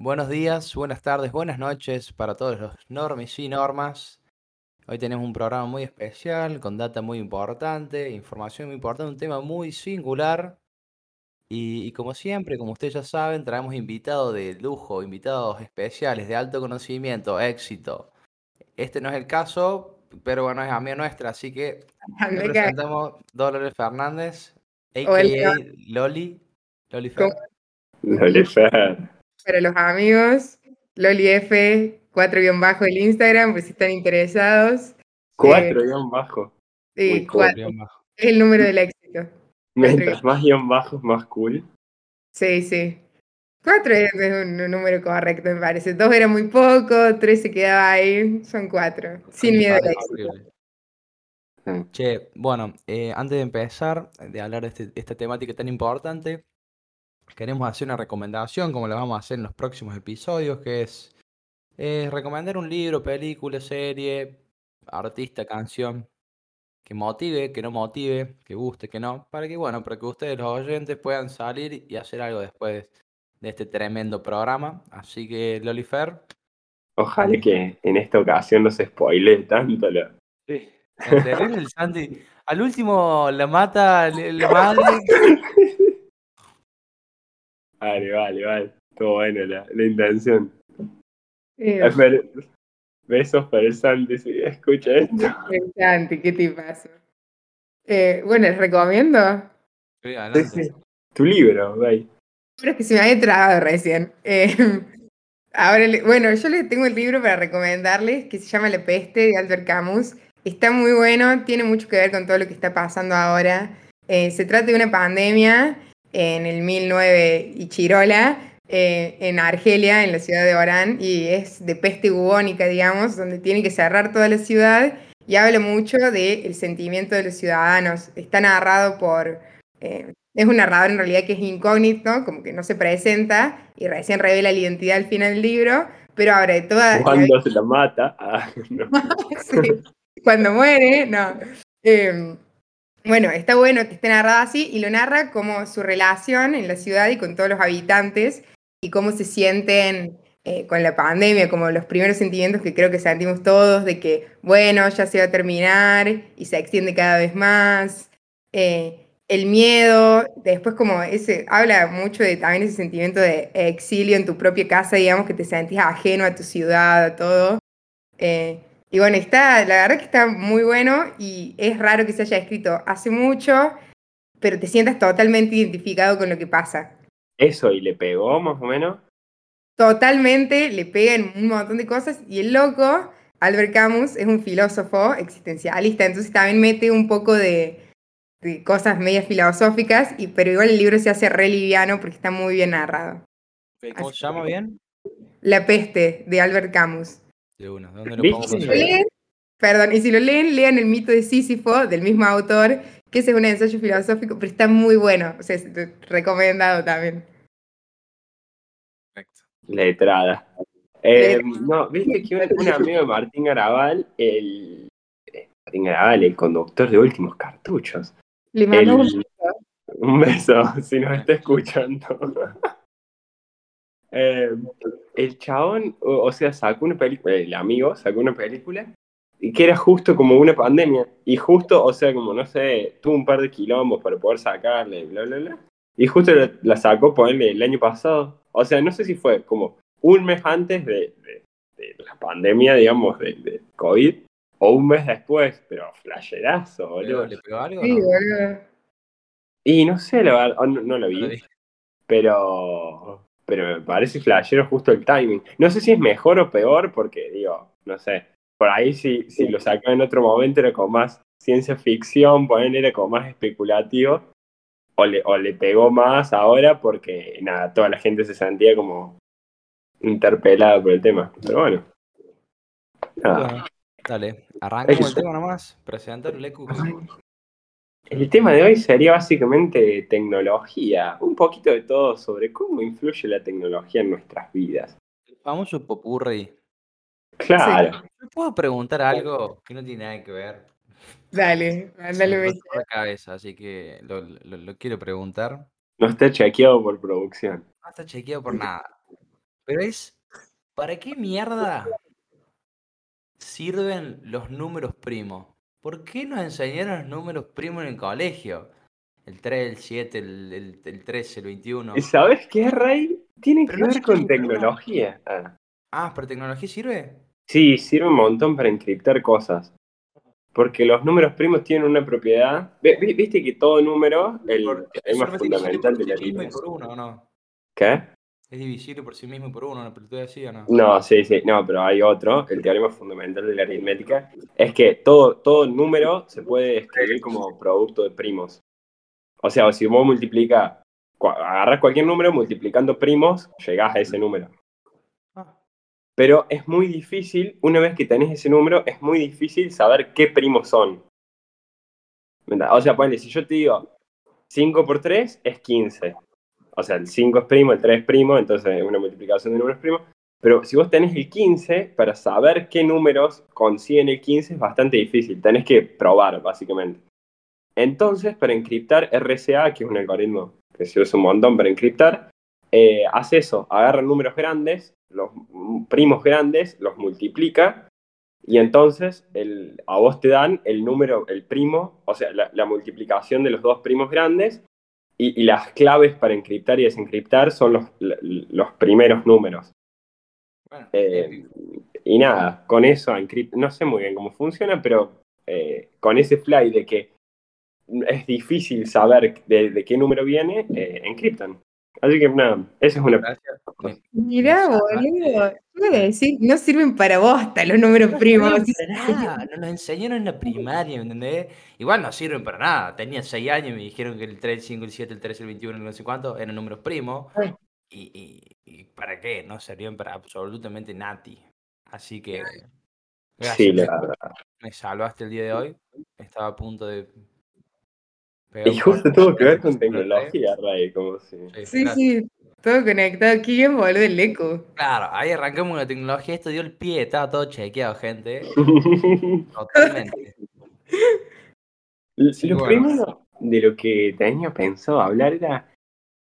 Buenos días, buenas tardes, buenas noches para todos los normis y normas. Hoy tenemos un programa muy especial, con data muy importante, información muy importante, un tema muy singular. Y, y como siempre, como ustedes ya saben, traemos invitados de lujo, invitados especiales de alto conocimiento, éxito. Este no es el caso, pero bueno, es amiga nuestra, así que le presentamos Dolores Fernández, a.k.a. Loli. Loli Fer. ¿Cómo? Lolifer. Para los amigos, Loli F, 4 guion bajo el Instagram, pues si están interesados. Cuatro guion bajo. Sí, Muy cool. cuatro. Bien bajo. Es el número del éxito. Mientras más guion bajos, más cool. Sí, sí. 4 es un, un número correcto, me parece. 2 era muy poco, 3 se quedaba ahí, son 4. Sin miedo al éxito. Che, bueno, eh, antes de empezar, de hablar de este- esta temática tan importante, queremos hacer una recomendación, como la vamos a hacer en los próximos episodios, que es eh, recomendar un libro, película, serie, artista, canción, que motive, que no motive, que guste, que no, para que, bueno, para que ustedes, los oyentes, puedan salir y hacer algo después de este tremendo programa. Así que, Lolifer, Ojalá que en esta ocasión no se spoile tanto. Lo... ¿entendés? El Santi, al último la mata la madre. Vale, vale, vale. Todo bueno la, la intención. Eh, Besos para el Santi si escucha esto. interesante, ¿qué te pasa? Eh, bueno, les recomiendo. Sí, Sí, adelante. sí. Tu libro, güey. Pero es que se me había trabado recién. Eh, ahora, bueno, yo les tengo el libro para recomendarles que se llama La peste de Albert Camus. Está muy bueno, tiene mucho que ver con todo lo que está pasando ahora. Eh, se trata de una pandemia en el 1009 y Chirola, eh, en Argelia, en la ciudad de Orán, y es de peste bubónica, digamos, donde tiene que cerrar toda la ciudad y habla mucho del sentimiento de los ciudadanos. Está narrado por... eh, es un narrador en realidad que es incógnito, como que no se presenta y recién revela la identidad al final del libro, pero ahora de toda... la Cuando se la mata. Ah, no. Sí, Cuando muere, no. Eh, bueno, está bueno que esté narrado así y lo narra como su relación en la ciudad y con todos los habitantes y cómo se sienten eh, con la pandemia, como los primeros sentimientos que creo que sentimos todos de que, bueno, ya se va a terminar y se extiende cada vez más. Eh, el miedo, después como ese, habla mucho de también ese sentimiento de exilio en tu propia casa, digamos, que te sentís ajeno a tu ciudad, a todo. Eh, y bueno, está, la verdad que está muy bueno y es raro que se haya escrito hace mucho, pero te sientas totalmente identificado con lo que pasa. Eso, y le pegó más o menos. Totalmente le pega en un montón de cosas y el loco, Albert Camus, es un filósofo existencialista, entonces también mete un poco de, de cosas medias filosóficas, y, pero igual el libro se hace re liviano porque está muy bien narrado. ¿Cómo se llama bien? La peste de Albert Camus. De una, ¿dónde lo ¿Viste? podemos Si lo conseguir? leen, perdón, y si lo leen, lean el mito de Sísifo del mismo autor, que ese es un ensayo filosófico, pero está muy bueno, o sea, es recomendado también. Perfecto. Letrada. Eh, no, viste que un, amigo de Martín Garabal, el. eh, Martín Garabal, el conductor de últimos cartuchos. Le mando un El- un beso, si nos está escuchando. Eh, el chabón, o, o sea, sacó una película, el amigo sacó una película y que era justo como una pandemia. Y justo, o sea, como no sé, tuvo un par de quilombos para poder sacarle, bla, bla, bla. Y justo la, la sacó, ponerle el año pasado. O sea, no sé si fue como un mes antes de, de- de la pandemia, digamos, de, de COVID, o un mes después, pero flasherazo, ¿Le boludo. le pegó algo? Sí, no? boludo. Y no sé, la verdad, no, no lo No vi, lo vi. pero, pero me parece flashero justo el timing. No sé si es mejor o peor, porque digo, no sé, por ahí si, si lo sacaba en otro momento era como más ciencia ficción, poner era como más especulativo, o le, o le pegó más ahora porque nada, toda la gente se sentía como interpelada por el tema. Pero bueno. Nada. Bueno, dale, arrancamos el tema nomás. Presentar el EQ. El tema de hoy sería básicamente tecnología, un poquito de todo sobre cómo influye la tecnología en nuestras vidas. El famoso popurrí. Claro, ¿Me puedo preguntar algo que no tiene nada que ver? Dale, pasó por la cabeza, así que lo, lo- lo quiero preguntar. no está chequeado por producción. No está chequeado por nada. Pero es, ¿para qué mierda sirven los números primos? ¿Por qué nos enseñaron los números primos en el colegio? El 3, el 7, el, el, el 13, el 21. ¿Y sabes qué, Rey? Tiene Pero que no ver con tecnología. Ah. Ah, ¿para tecnología sirve? Sí, sirve un montón para encriptar cosas. Porque los números primos tienen una propiedad. ¿Viste que todo número, el es más fundamental de la no? ¿Qué? Es divisible por sí mismo y por uno, ¿no? Pero tú decías, ¿no? No, sí, sí, no, pero hay otro, el teorema fundamental de la aritmética, es que todo, todo número se puede escribir como producto de primos. O sea, si vos multiplicas, agarras cualquier número, multiplicando primos, llegás a ese número. Ah, Pero es muy difícil, una vez que tenés ese número, es muy difícil saber qué primos son. O sea, ponle, si yo te digo 5 por 3 es 15. O sea, el 5 es primo, el 3 es primo, entonces es una multiplicación de números primos. Pero si vos tenés el 15, para saber qué números consiguen el 15 es bastante difícil. Tenés que probar, básicamente. Entonces, para encriptar RSA, que es un algoritmo que se usa un montón para encriptar, eh, hace eso, agarra números grandes, los primos grandes, los multiplica, y entonces a vos te dan el número, el primo, o sea, la multiplicación de los dos primos grandes, y, y las claves para encriptar y desencriptar son los, los primeros números. bueno, Eh, y nada, con eso, no sé muy bien cómo funciona, pero eh, con ese fly de que es difícil saber de, de qué número viene, eh, encriptan. Así que nada, esa es una... Gracias. Mirá, me boludo. iba a decir, no sirven para bosta los números primos. No sirven para nada, nos lo enseñaron en la primaria, ¿me entendés? Igual no sirven para nada. Tenía 6 años y me dijeron que el 3, el 5, el 7, el 13, el 21, el no sé cuánto eran números primos. ¿Y, y, y para qué? No servían para absolutamente nati. Así que. Gracias, Sí, me, la verdad. me salvaste el día de hoy. Estaba a punto de. Y justo tuvo que ver con con el 3. tecnología, Ray, como si... Sí, sí, todo conectado. Qué bien, boludo, el eco. Claro, ahí arrancamos con la tecnología. Esto dio el pie, estaba todo chequeado, gente. Totalmente. Sí, lo bueno. primero de lo que tenía pensado hablar era...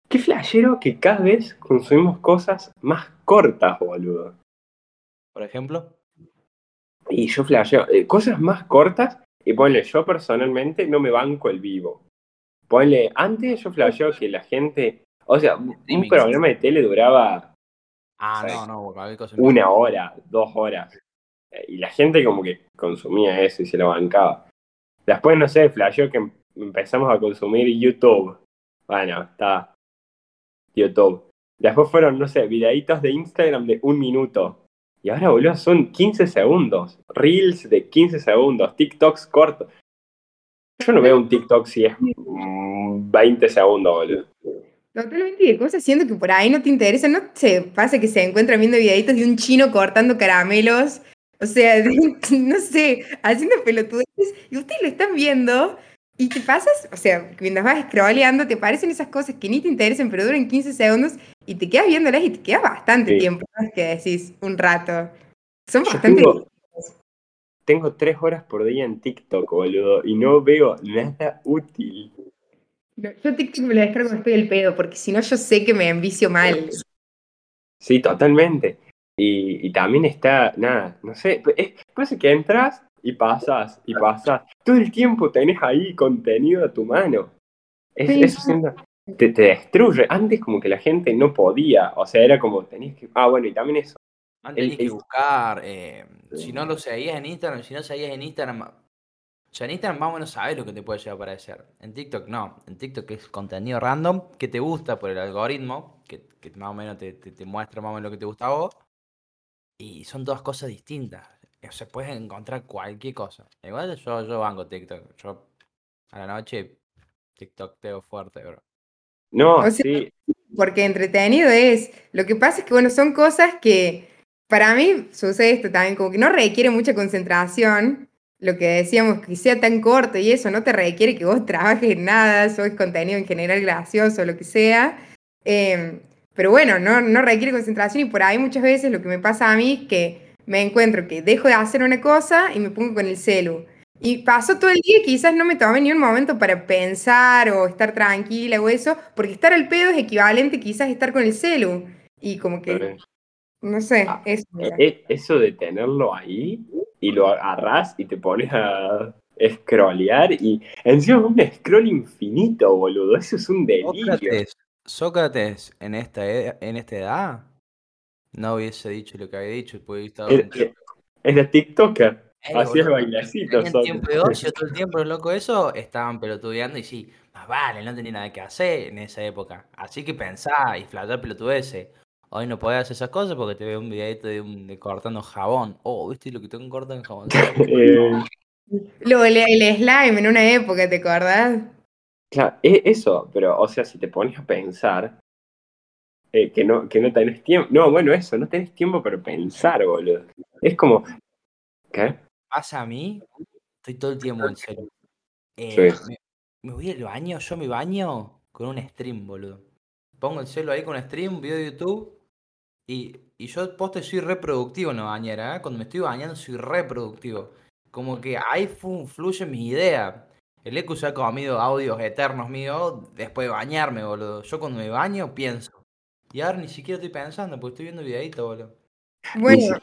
Qué flashero que cada vez consumimos cosas más cortas, boludo. Por ejemplo. Y yo flasheo, eh, cosas más cortas, y ponle, yo personalmente no me banco el vivo. Ponle, antes yo flasheo que la gente, o sea, un programa de tele duraba Ah, Sí. no, no, una hora, dos horas, eh, y la gente como que consumía eso y se lo bancaba. Después, no sé, flasheo que em- empezamos a consumir YouTube. Bueno, está YouTube. Después fueron, no sé, videitos de Instagram de un minuto. Y ahora, boludo, son 15 segundos. Reels de 15 segundos. TikToks cortos. Yo no veo un TikTok si es mm, 20 segundos, boludo. Totalmente de cosas, siento que por ahí no te interesa, no se pasa que se encuentran viendo videitos de un chino cortando caramelos, o sea, de- no sé, haciendo pelotudeces, y ustedes lo están viendo, y te pasas, o sea, mientras vas scrolleando, te aparecen esas cosas que ni te interesan, pero duran 15 segundos, y te quedas viéndolas y te queda bastante Sí. tiempo, no es que decís un rato. Son Yo bastante... tengo, tengo tres horas por día en TikTok, boludo, y no veo nada útil. No, Yo TikTok me lo descargo cuando estoy el pedo, porque si no yo sé que me envicio mal. Sí, totalmente. Y, y también está, nada, no sé, es, pasa que entras y pasas y pasas. Todo el tiempo tenés ahí contenido a tu mano. Es- Sí. eso siento- te, te destruye. Antes como que la gente no podía, o sea, era como tenías que... Ah, bueno, y también eso. Antes El- tenías que el- buscar, eh, si no lo seguías en Instagram, si no seguías en Instagram, o sea, en Instagram más o menos sabes lo que te puede llegar a aparecer. En TikTok no, en TikTok es contenido random que te gusta por el algoritmo, que, que más o menos te, te- te muestra más o menos lo que te gusta a vos, y son todas cosas distintas. O sea, puedes encontrar cualquier cosa. Igual yo, yo banco TikTok, yo a la noche TikTok teo fuerte, bro. No, O sea, sí, porque entretenido es. Lo que pasa es que, bueno, son cosas que para mí sucede esto también, como que no requiere mucha concentración. Lo que decíamos, que sea tan corto y eso no te requiere que vos trabajes en nada, subes contenido en general gracioso, lo que sea. Eh, pero bueno, no, no requiere concentración y por ahí muchas veces lo que me pasa a mí es que me encuentro que dejo de hacer una cosa y me pongo con el celu. Y paso todo el día y quizás no me tomé ni un momento para pensar o estar tranquila o eso, porque estar al pedo es equivalente quizás a estar con el celu. Y como que No sé, Ah, eso. E- e- Eso de tenerlo ahí y lo agarrás y te pones a scrollear y encima es un scroll infinito, boludo. Eso es un delirio. Sócrates, Sócrates en esta, ed- en esta edad no hubiese dicho lo que había dicho, puede estar Es, es- es de TikToker. Así es tiempo de Sócrates. ocio todo el tiempo, los locos eso, estaban pelotudeando y sí, más vale, no tenía nada que hacer en esa época. Así que pensá y flashear pelotudeces. Hoy no podés hacer esas cosas porque te veo un videito de, un, de cortando jabón. Oh, ¿viste lo que tengo cortando jabón? Eh, Lo, el, el slime en una época, ¿te acordás? claro, e- eso, pero, o sea, si te pones a pensar eh, que, no, que no tenés tiempo. No, bueno, eso, no tenés tiempo para pensar, boludo. Es como. ¿Qué? Pasa a mí, estoy todo el tiempo en serio. Eh, Sí. me, me voy al baño, yo me baño con un stream, boludo. Pongo el celo ahí con stream, video de YouTube. Y, y yo poste soy reproductivo en la bañera, ¿eh? Cuando me estoy bañando soy reproductivo. Como que ahí fluyen mis ideas. El Ecu se ha comido audios eternos míos después de bañarme, boludo. Yo cuando me baño pienso. Y ahora ni siquiera estoy pensando, porque estoy viendo videito, boludo. Bueno,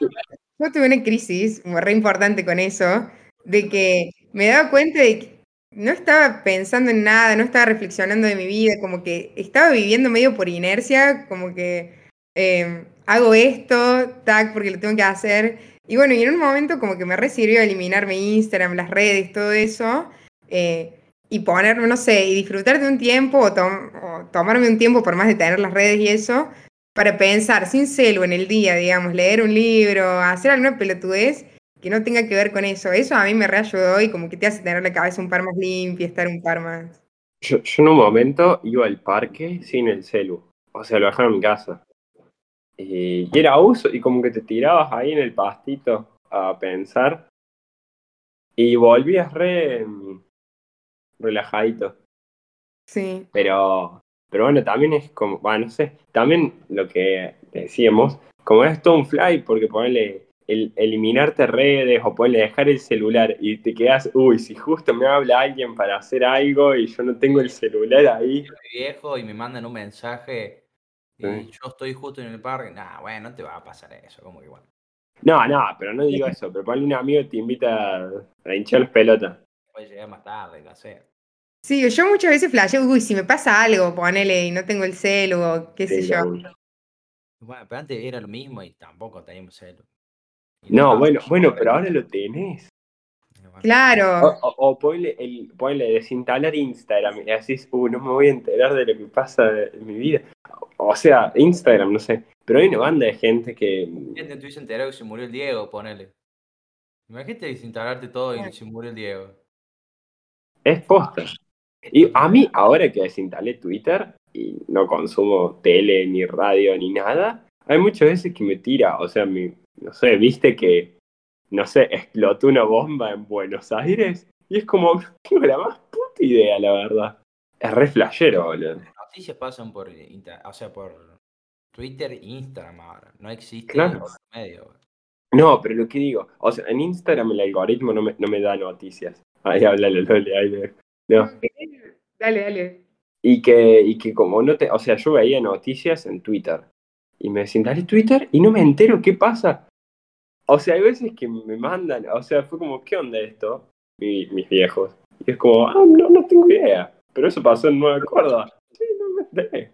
yo tuve una crisis muy re importante con eso, de que me daba cuenta de que no estaba pensando en nada, no estaba reflexionando de mi vida, como que estaba viviendo medio por inercia, como que eh, hago esto, tac, porque lo tengo que hacer. Y bueno, y en un momento como que me re sirvió eliminarme Instagram, las redes, todo eso, eh, y ponerme, no sé, y disfrutar de un tiempo o, tom- o tomarme un tiempo por más de tener las redes y eso, para pensar sin celo en el día, digamos, leer un libro, hacer alguna pelotudez que no tenga que ver con eso. Eso a mí me reayudó y como que te hace tener la cabeza un par más limpia, estar un par más. Yo, yo en un momento iba al parque sin el celu. O sea, lo dejaba en mi casa. Y, y era uso, y como que te tirabas ahí en el pastito a pensar. Y volvías re mm, relajadito. Sí. Pero, pero bueno, también es como, bueno, no sé, también lo que decíamos, como es todo un fly, porque ponerle el, eliminarte redes o ponerle dejar el celular y te quedas, uy, si justo me habla alguien para hacer algo y yo no tengo el celular ahí. Soy viejo y me mandan un mensaje Sí. yo estoy justo en el parque. Nah, bueno, no te va a pasar eso, como que bueno. No, no, pero no digo eso, pero ponle un amigo te invita a hinchar las pelotas. Puede llegar más tarde, no sé. Sí, yo muchas veces flasheo, uy, si me pasa algo, ponele y no tengo el celu o qué sé yo. no. Bueno, pero antes era lo mismo y tampoco teníamos celo. Y No, bueno, bueno, pero ahora lo tenés. Bueno, O, Claro, o, o ponle, el, ponle desinstalar Instagram y decís, uh, no me voy a enterar de lo que pasa en mi vida. O sea, Instagram, no sé. Pero hay una banda de gente que. Gente, te hubiese enterado que se murió el Diego, ponele. Imagínate desinstalarte todo Claro. y se murió el Diego. Es posta. Y a mí, ahora que desinstalé Twitter y no consumo tele, ni radio, ni nada, hay muchas veces que me tira. O sea, mi, no sé, viste que, no sé, explotó una bomba en Buenos Aires y es como, no tengo la más puta idea, la verdad. Es re flashero, boludo. Las noticias pasan por, inter- o sea, por Twitter e Instagram ahora. No existe Claro. otro medio. No, pero lo que digo, o sea, en Instagram el algoritmo no me, no me da noticias. Ahí háblale, Loli, ahí me- No. dale, dale. Y que, y que como no te, o sea, yo veía noticias en Twitter y me desinstalé Twitter y no me entero qué pasa. O sea, hay veces que me mandan, o sea, fue como, ¿qué onda esto? Mi- mis viejos. Y es como, ah, no, no tengo idea. Pero eso pasó en Nueva Córdoba. Sí, no me enteré.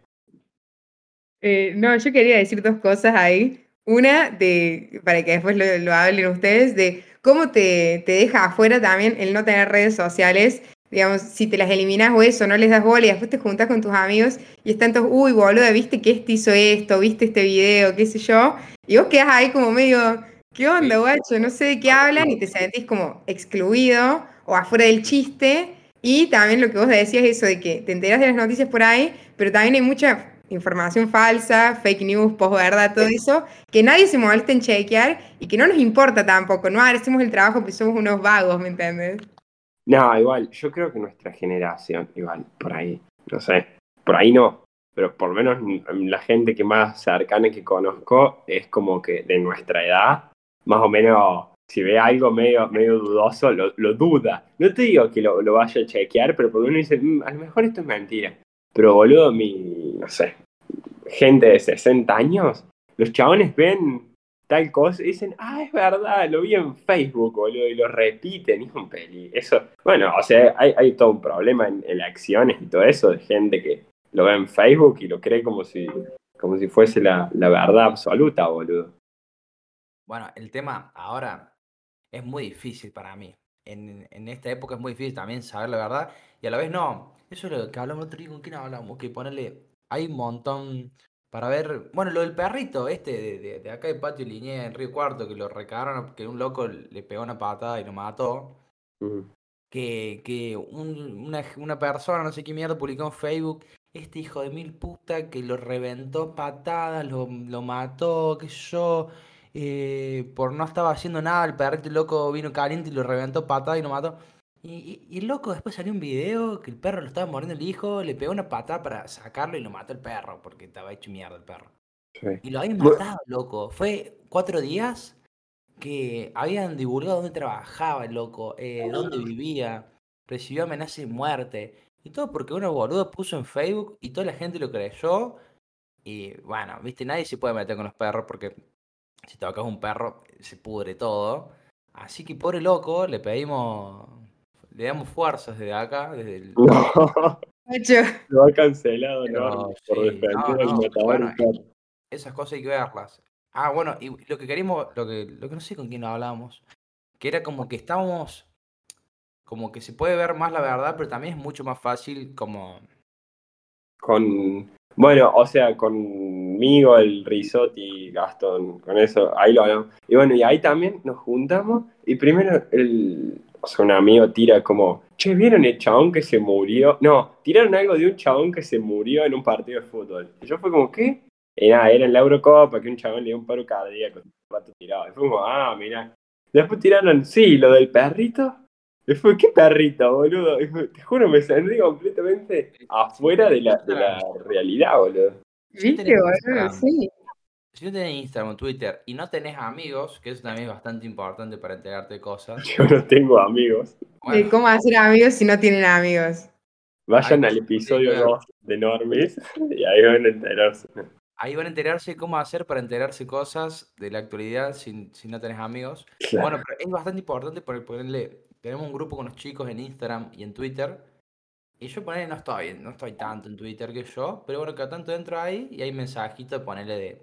Eh, no, yo quería decir dos cosas ahí. Una, de, para que después lo, lo hablen ustedes, de cómo te, te deja afuera también el no tener redes sociales. Digamos, si te las eliminas o eso, no les das bola y después te juntas con tus amigos y están todos, uy, boluda, viste que este hizo esto, viste este video, qué sé yo. Y vos quedás ahí como medio, ¿qué onda, guacho? No sé de qué hablan y te sentís como excluido o afuera del chiste. Y también lo que vos decías, eso de que te enterás de las noticias por ahí, pero también hay mucha información falsa, fake news, posverdad, todo eso, que nadie se molesta en chequear y que no nos importa tampoco, no hacemos el trabajo porque somos unos vagos, ¿me entiendes? No, igual, yo creo que nuestra generación, igual, por ahí, no sé, por ahí no, pero por lo menos la gente que más cercana que conozco es como que de nuestra edad, más o menos, si ve algo medio, medio dudoso, lo, lo duda. No te digo que lo, lo vaya a chequear, pero por lo menos dice, "Mm, a lo mejor esto es mentira. Pero boludo, mi, no sé, gente de 60 años los chabones ven tal cosa y dicen, ah, es verdad, lo vi en Facebook, boludo, y lo repiten, es un peli. Eso, bueno, o sea, hay, hay todo un problema en, en acciones y todo eso, de gente que lo ve en Facebook y lo cree como si, como si fuese la, la verdad absoluta, boludo. Bueno, el tema ahora es muy difícil para mí. En, en esta época es muy difícil también saber la verdad y a la vez no. Eso es lo que hablamos el otro día, ¿con quién hablamos? Que ponerle, hay un montón para ver, bueno, lo del perrito este de, de, de acá de Patio Liñé en Río Cuarto, que lo recagaron, que un loco le pegó una patada y lo mató. Que, que un- una, una persona, no sé qué mierda, publicó en Facebook, este hijo de mil puta que lo reventó patadas, lo, lo mató, qué sé yo, eh, por no estaba haciendo nada, el perrito loco vino caliente y lo reventó a patadas y lo mató. Y, y- y el loco después salió un video que el perro lo estaba mordiendo el hijo, le pegó una patada para sacarlo y lo mató el perro, porque estaba hecho mierda el perro. Sí. Y lo habían matado, loco. Fue cuatro días que habían divulgado dónde trabajaba el loco, eh, dónde vivía, recibió amenaza de muerte. Y todo porque una boluda puso en Facebook y toda la gente lo creyó. Y bueno, viste, nadie se puede meter con los perros porque si tocas un perro se pudre todo. Así que pobre loco, le pedimos, le damos fuerzas desde acá, desde el... No, lo ha cancelado, Pero ¿no? Por defender no, no, bueno, esas cosas hay que verlas. Ah, bueno, y lo que queríamos, lo que, lo que no sé con quién hablábamos, que era como que estábamos, como que se puede ver más la verdad, pero también es mucho más fácil como, Con, bueno, o sea, conmigo, el Risotti, Gastón, con eso, ahí lo hablamos. Y bueno, y ahí también nos juntamos y primero el, o sea, un amigo tira como, che, ¿vieron el chabón que se murió? No, tiraron algo de un chabón que se murió en un partido de fútbol. Y yo fue como, ¿qué? Nada, era en la Eurocopa, que un chabón le dio un paro cardíaco, un tirado. Y fue como, ah, mira. Después tiraron, sí, lo del perrito. Y fue, ¿qué perrito, boludo? Y fue, te juro, me sentí completamente afuera de la, de la realidad, boludo. ¿viste, boludo? Sí. si no tenés Instagram o Twitter y no tenés amigos, que eso también es bastante importante para enterarte de cosas, Yo no tengo amigos. Bueno, cómo hacer amigos si no tienen amigos. Vayan Ay, al episodio claro. 2 de Normis y ahí van a enterarse. ahí van a enterarse cómo hacer para enterarse cosas de la actualidad si, si no tenés amigos. Claro. Bueno, pero es bastante importante porque ponerle, tenemos un grupo con los chicos en Instagram y en Twitter. Y yo ponerle no estoy, no estoy tanto en Twitter que yo, pero bueno, cada tanto entro ahí y hay mensajitos de ponerle de,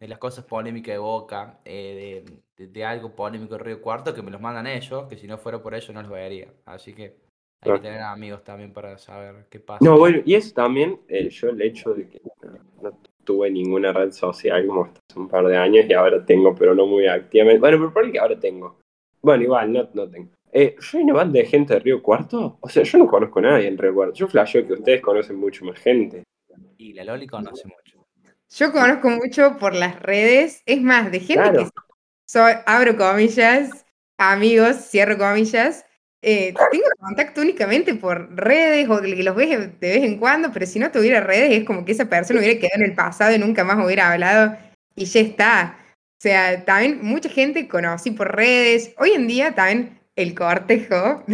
de las cosas polémicas de Boca, eh, de, de- de algo polémico de Río Cuarto, que me los mandan ellos, que si no fuera por ellos no los vería. Así que hay Claro. que tener amigos también para saber qué pasa. No, bueno, y eso también, eh, yo el hecho de que no, no tuve ninguna red social como hasta hace un par de años y ahora tengo, pero no muy activamente. Bueno, pero por que ahora tengo. Bueno, igual, no, no tengo. Eh, ¿Yo hay una banda de gente de Río Cuarto? O sea, yo no conozco a nadie en Río Cuarto. Yo flasheo que ustedes conocen mucho más gente. Y la Loli conoce mucho. Yo conozco mucho por las redes, es más, de gente Claro. que soy, abro comillas, amigos, cierro comillas. eh, tengo contacto únicamente por redes o que los ves de vez en cuando, pero si no tuviera redes es como que esa persona hubiera quedado en el pasado y nunca más hubiera hablado y ya está. O sea, también mucha gente conocí por redes. Hoy en día también el cortejo,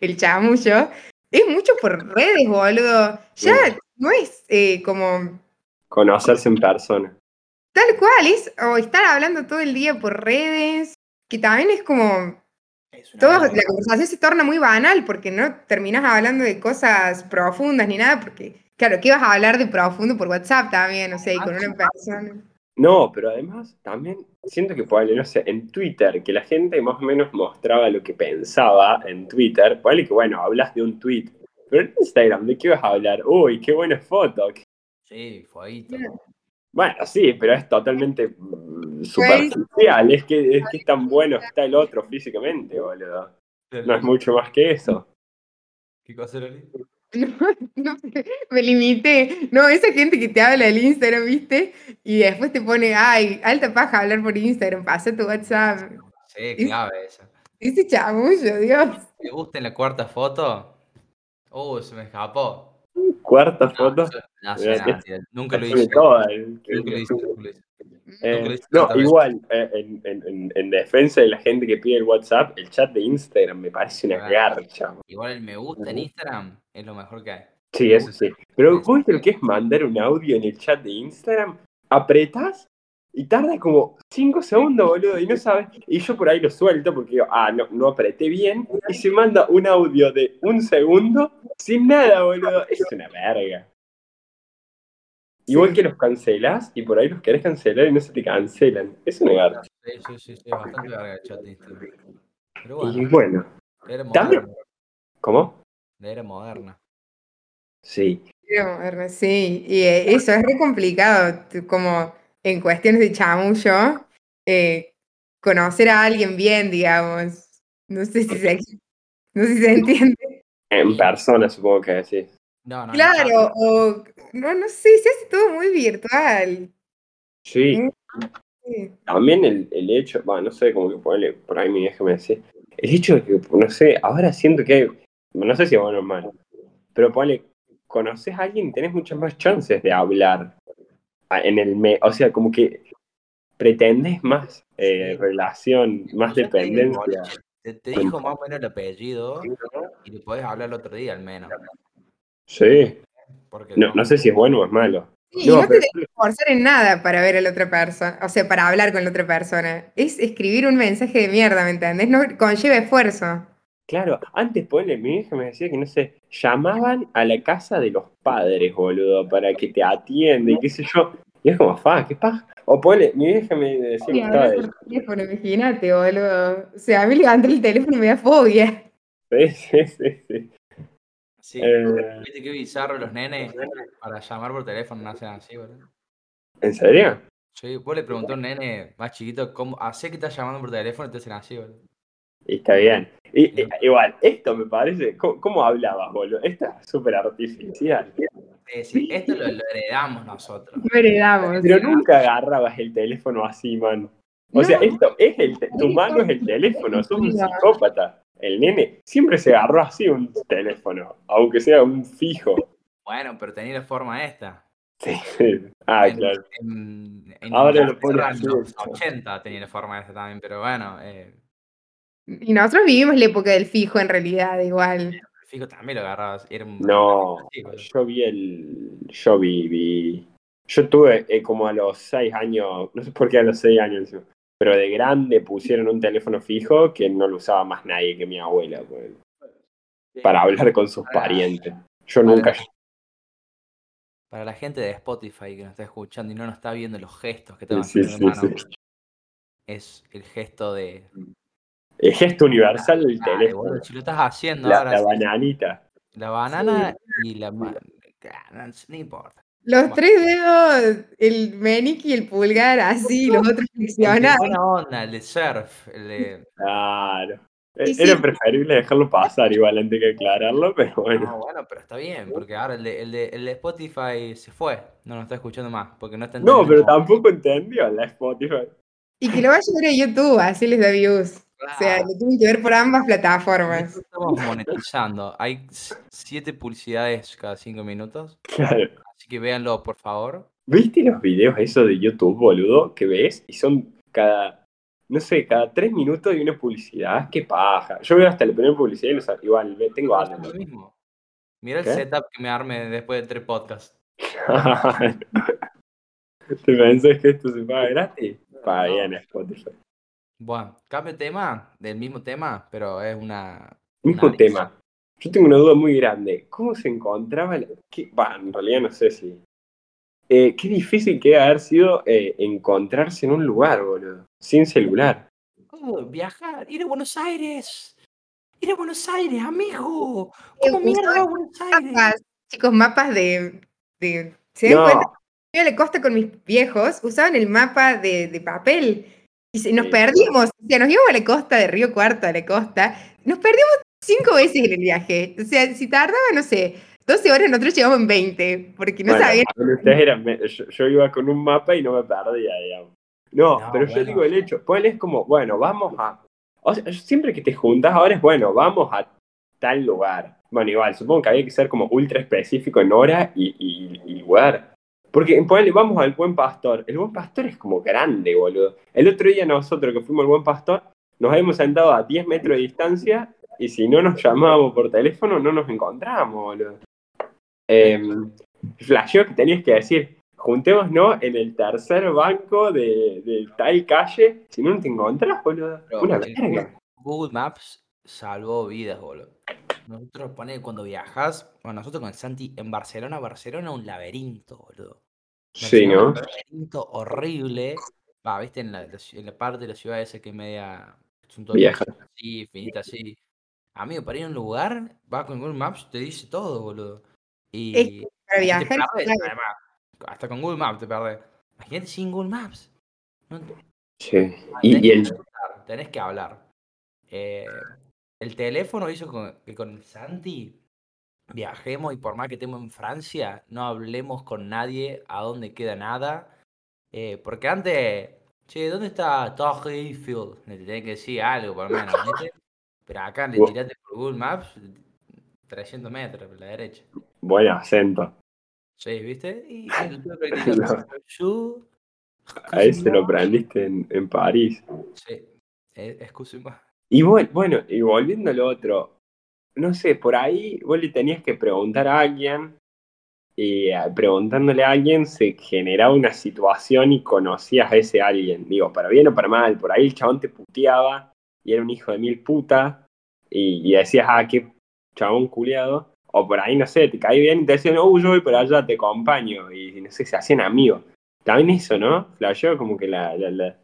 el chamullo, es mucho por redes, boludo. Ya no es eh, como Conocerse en persona. Tal cual, es o estar hablando todo el día por redes, que también es como, Es todo, la conversación se torna muy banal porque no terminas hablando de cosas profundas ni nada, porque, claro, ¿qué vas a hablar de profundo por WhatsApp también? O sea, y con una persona. No, pero además también siento que ponele, no sé, en Twitter, que la gente más o menos mostraba lo que pensaba en Twitter, ponele que bueno, hablas de un tweet, pero en Instagram, ¿de qué vas a hablar? Uy, qué buena foto. Sí, fueguito. Bueno, sí, pero es totalmente mm, superficial, es que, es que es tan bueno está el otro físicamente, boludo. No es mucho más que eso. ¿Qué cosa, Loli? No, no, me limité. No, esa gente que te habla del Instagram, ¿viste? Y después te pone, ay, alta paja hablar por Instagram, pasa tu WhatsApp. Sí, clave esa. Ese chamullo, Dios. ¿Te gusta en la cuarta foto? Uh, se me escapó. Cuarta No, foto. no no, Nunca lo hice, nunca lo hice. Eh, no, igual, eh, en, en- en- en defensa de la gente que pide el WhatsApp, el chat de Instagram me parece una Ah. garcha. Igual el me gusta en Instagram es lo mejor que hay. Sí, eso sí. Pero ¿vos viste lo que es mandar un audio en el chat de Instagram? Apretás Y tarda como 5 segundos, boludo, y no sabes. Y yo por ahí lo suelto porque digo, ah, no, no apreté bien. Y se manda un audio de un segundo sin nada, boludo. Es una verga. Igual Sí. que los cancelas y por ahí los querés cancelar y no se te cancelan. Es una garcha. Sí, sí, sí, sí, bastante verga el chat de Instagram. Pero Y bueno, bueno, la era también- moderna. ¿cómo? La era moderna. Sí. Quiero verme, Sí, y eh, eso es re complicado, como en cuestiones de chamullo, eh, conocer a alguien bien, digamos. No sé si se, no sé si se entiende. En persona supongo que sí. No, no, no. Claro, o no, no sé, se hace todo muy virtual. Sí. Sí. También el, el hecho, bueno, no sé, como que ponerle, por ahí mi vieja me decía, el hecho de que, no sé, ahora siento que hay, no sé si es bueno o malo, pero ponle, conoces a alguien y tenés muchas más chances de hablar en el me, o sea, como que pretendes más eh, Sí. relación, más Ya te digo, dependencia. Te, te dijo más o menos el apellido y le podés hablar el otro día al menos. Sí, Porque no, no sé si es bueno o es malo. Sí, y No, no te tenés que esforzar en nada para ver a la otra persona, o sea, para hablar con la otra persona. Es escribir un mensaje de mierda, ¿me entendés? No conlleva esfuerzo. Claro, antes ponle, mi vieja me decía que no sé, llamaban a la casa de los padres, boludo, para que te atienda y qué sé yo. Y es como, fa, qué paja. O ponle, mi vieja me decía Y que estaba teléfono, imagínate, boludo. O sea, a mí levantar el teléfono me da fobia. Sí, sí, sí, sí. Sí. Eh, Viste qué bizarro los nenes para llamar por teléfono no hacen así, boludo. ¿En serio? Sí, vos le preguntó a un nene más chiquito cómo hace que estás llamando por teléfono y te hacen así, boludo. Y está bien. Y, y- igual, esto me parece, ¿cómo, cómo hablabas, boludo? Esto es súper artificial. Sí, sí, esto lo, lo heredamos nosotros. No heredamos. Pero nunca agarrabas el teléfono así, man. O sea, esto es el te- tu mano es el teléfono, sos un psicópata. El nene siempre se agarró así un teléfono, aunque sea un fijo. Bueno, pero tenía la forma esta. Sí. Ah, En- claro. En, en Ahora lo pone Inglaterra, así, en los esto. 80 tenía la forma esta también, pero bueno, eh, Y nosotros vivimos la época del fijo en realidad, igual. fijo también lo agarrabas. Era un, No, yo vi el. Yo vi. vi- Yo tuve eh, como a los seis años, no sé por qué a los seis años, encima, pero de grande pusieron un teléfono fijo que no lo usaba más nadie que mi abuela, pues, para hablar con sus parientes. Yo Para- nunca. Para la gente de Spotify que nos está escuchando y no nos está viendo los gestos que estamos Sí, haciendo sí, sí. es el gesto de. El gesto universal del teléfono. boludo, si lo estás haciendo La, ahora, la bananita. la banana y la. no importa. Los tres dedos, el meñique y el pulgar así, los otros flexionados. buena onda, el de surf, el de. Claro. Y Eh, Era sí. preferible dejarlo pasar igual antes que aclararlo, pero bueno. No, bueno, pero está bien, porque ahora el de, el de, el de Spotify se fue, no nos está escuchando más, porque no está No, pero tampoco entendió la Spotify. Y que lo vaya a ver a YouTube, así les da views. O sea, lo tienen que ver por ambas plataformas. Estamos monetizando. Hay siete publicidades cada cinco minutos. Claro. Así que véanlo, por favor. ¿Viste los videos esos de YouTube, boludo? Que ves y son cada, no sé, cada tres minutos hay una publicidad. Qué paja. Yo veo hasta la primera publicidad y sab- igual, tengo algo. lo mismo. Mira el setup que me arme después de tres podcasts. ¿Te pensás que esto se paga gratis? Paga No. bien Spotify. Bueno, cambio de tema, del mismo tema, pero es una. Mismo una- tema. Yo tengo una duda muy grande. ¿Cómo se encontraba? la- qué- bah, en realidad no sé si. Eh, qué difícil que haber sido eh, encontrarse en un lugar, boludo. Sin celular. Oh, viajar, ir a Buenos Aires. Ir a Buenos Aires, amigo. Eh, ¿Cómo mierda a Buenos Aires? Mapas, chicos, mapas de. de ¿Se dan cuenta? No, Yo a la costa con mis viejos usaban el mapa de, de papel y se- nos perdimos. O sea, nos íbamos a la costa de Río Cuarto, a la costa. Nos perdimos cinco veces en el viaje. O sea, si tardaba, no sé, 12 horas, nosotros llegamos en 20, porque no bueno, sabían. ustedes eran me- yo, yo iba con un mapa y no me perdía, digamos. No, No, pero yo bueno. digo el hecho. Pues es como, bueno, vamos a. O sea, siempre que te juntas ahora es bueno, vamos a tal lugar. Bueno, igual, supongo que había que ser como ultra específico en hora y, y- y lugar. Porque ponele, vamos al Buen Pastor. El Buen Pastor es como grande, boludo. El otro día nosotros que fuimos al Buen Pastor, nos habíamos sentado a 10 metros de distancia y si no nos llamábamos por teléfono no nos encontrábamos, boludo. Eh, flasheo que tenías que decir, juntémonos en el tercer banco de, de tal calle. Si no, no te encontrás, boludo. Pero Una verga. Google Maps salvó vidas, boludo. Nosotros pone cuando viajas, bueno, nosotros con el Santi en Barcelona, Barcelona un laberinto, boludo. Sí, ¿no? Un laberinto horrible. Va, viste, en la, en la parte de la ciudad esa que es media. Todas Vieja. casitas así, finitas así. Amigo, para ir a un lugar, va con Google Maps, te dice todo, boludo. Y, Para y te viajar, perdés, claro. además. Hasta con Google Maps te perdés. Imagínate sin Google Maps. No, Sí. tenés Y, y que hablar, tenés que hablar. Eh, el teléfono hizo con- que con el Santi viajemos y por más que estemos en Francia, no hablemos con nadie a dónde queda nada. Eh, porque antes, che, ¿dónde está Torre Eiffel? Le tenés que decir algo por lo menos. Pero acá le tiraste por Google Maps 300 metros por la derecha. buen acento. Sí, ¿viste? Y el tuve practicando. Yo- A ese lo aprendiste en, en París. Sí, eh, excusez-moi. Y bueno, bueno, y volviendo a lo otro, no sé, por ahí vos le tenías que preguntar a alguien y eh, preguntándole a alguien se generaba una situación y conocías a ese alguien. Digo, para bien o para mal, por ahí el chabón te puteaba y era un hijo de mil putas y, y decías, ah, qué chabón culiado. O por ahí, no sé, te caí bien y te decían, oh, yo voy para allá, te acompaño. Y no sé, se hacían amigos. También eso, ¿no? Flasheo como que la, la, la-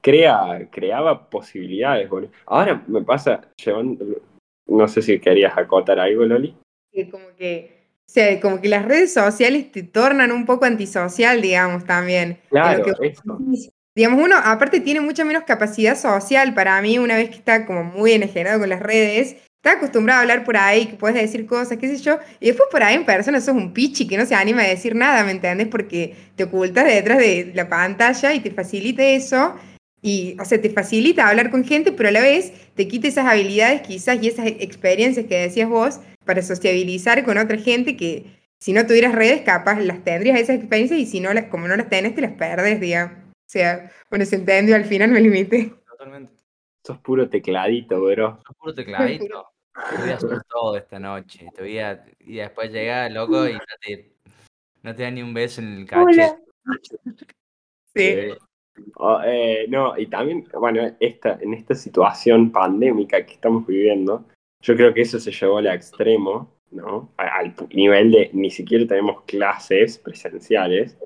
crea, creaba posibilidades, boludo. Ahora me pasa, llevando, no sé si querías acotar algo, Loli. como que, o sea, como que las redes sociales te tornan un poco antisocial, digamos, también. Claro, que- eso. Digamos, uno aparte tiene mucha menos capacidad social para mí, una vez que está como muy enajenado con las redes, está acostumbrado a hablar por ahí, que puedes decir cosas, qué sé yo, y después por ahí en persona sos un pichi que no se anima a decir nada, ¿me entiendes? Porque te ocultas detrás de la pantalla y te facilita eso, y, o sea, te facilita hablar con gente, pero a la vez te quita esas habilidades quizás y esas experiencias que decías vos para sociabilizar con otra gente que si no tuvieras redes, capaz las tendrías esas experiencias y si no, las, como no las tenés, te las perdes, digamos. O sea, bueno, se entendió, al final me limité. Totalmente. Sos puro tecladito, bro. Sos puro tecladito. Te voy a hacer todo esta noche. Te voy a... Y después llega loco y no te, no te da ni un beso en el cachete. Sí. Eh, oh, eh, no, y también, bueno, esta, en esta situación pandémica que estamos viviendo, yo creo que eso se llevó al extremo, ¿no? Al nivel de ni siquiera tenemos clases presenciales.